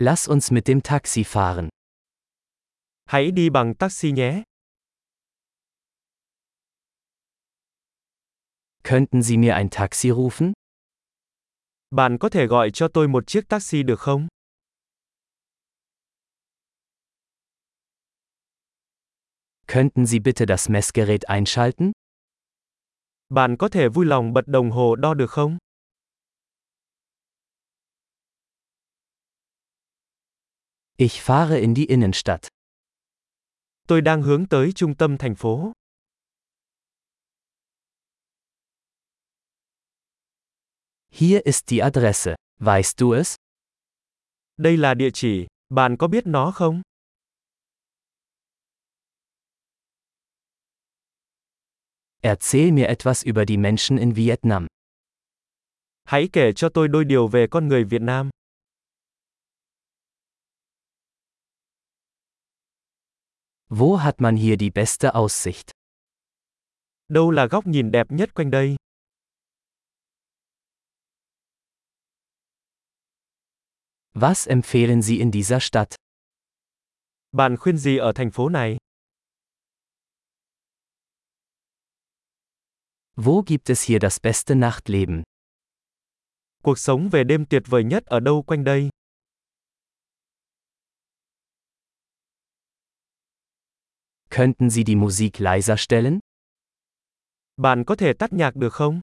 Lass uns mit dem Taxi fahren. Hãy đi bằng taxi nhé. Könnten Sie mir ein Taxi rufen? Bạn có thể gọi cho tôi một chiếc taxi được không? Könnten Sie bitte das Messgerät einschalten? Bạn có thể vui lòng bật đồng hồ đo được không? Ich fahre in die Innenstadt. Tôi đang hướng tới trung tâm thành phố. Hier ist die Adresse. Weißt du es? Đây là địa chỉ, bạn có biết nó không? Erzähl mir etwas über die Menschen in Vietnam. Hãy kể cho tôi đôi điều về con người Việt Nam. Wo hat man hier die beste Aussicht? Đâu là góc nhìn đẹp nhất quanh đây? Was empfehlen Sie in dieser Stadt? Bạn khuyên gì ở thành phố này? Wo gibt es hier das beste Nachtleben? Cuộc sống về đêm tuyệt vời nhất ở đâu quanh đây? Könnten Sie die Musik leiser stellen? Bạn có thể tắt nhạc được không?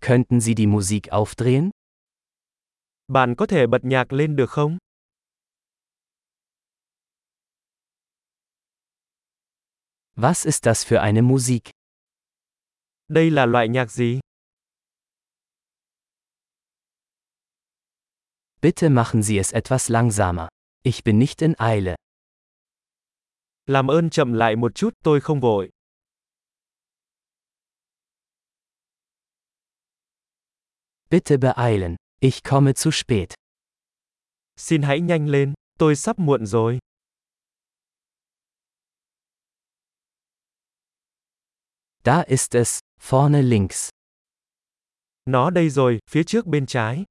Könnten Sie die Musik aufdrehen? Bạn có thể bật nhạc lên được không? Was ist das für eine Musik? Đây là loại nhạc gì? Bitte machen Sie es etwas langsamer. Ich bin nicht in Eile. Làm ơn chậm lại một chút, tôi không vội. Bitte beeilen. Ich komme zu spät. Xin hãy nhanh lên, tôi sắp muộn rồi. Da ist es, vorne links. Nó đây rồi, phía trước bên trái.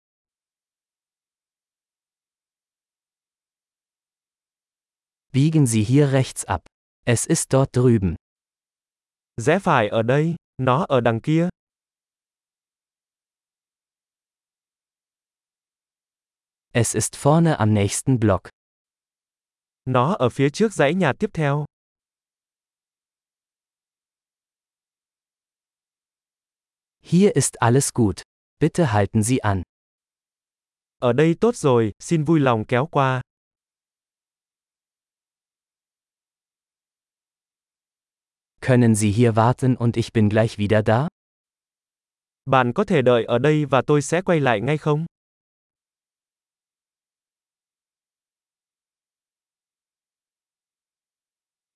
Biegen Sie hier rechts ab. Es ist dort drüben. Rẽ phải ở đây, nó ở đằng kia. Es ist vorne am nächsten Block. Nó ở phía trước dãy nhà tiếp theo. Hier ist alles gut. Bitte halten Sie an. Ở đây tốt rồi, xin vui lòng kéo qua. Können Sie hier warten und ich bin gleich wieder da? Bạn có thể đợi ở đây và tôi sẽ quay lại ngay không?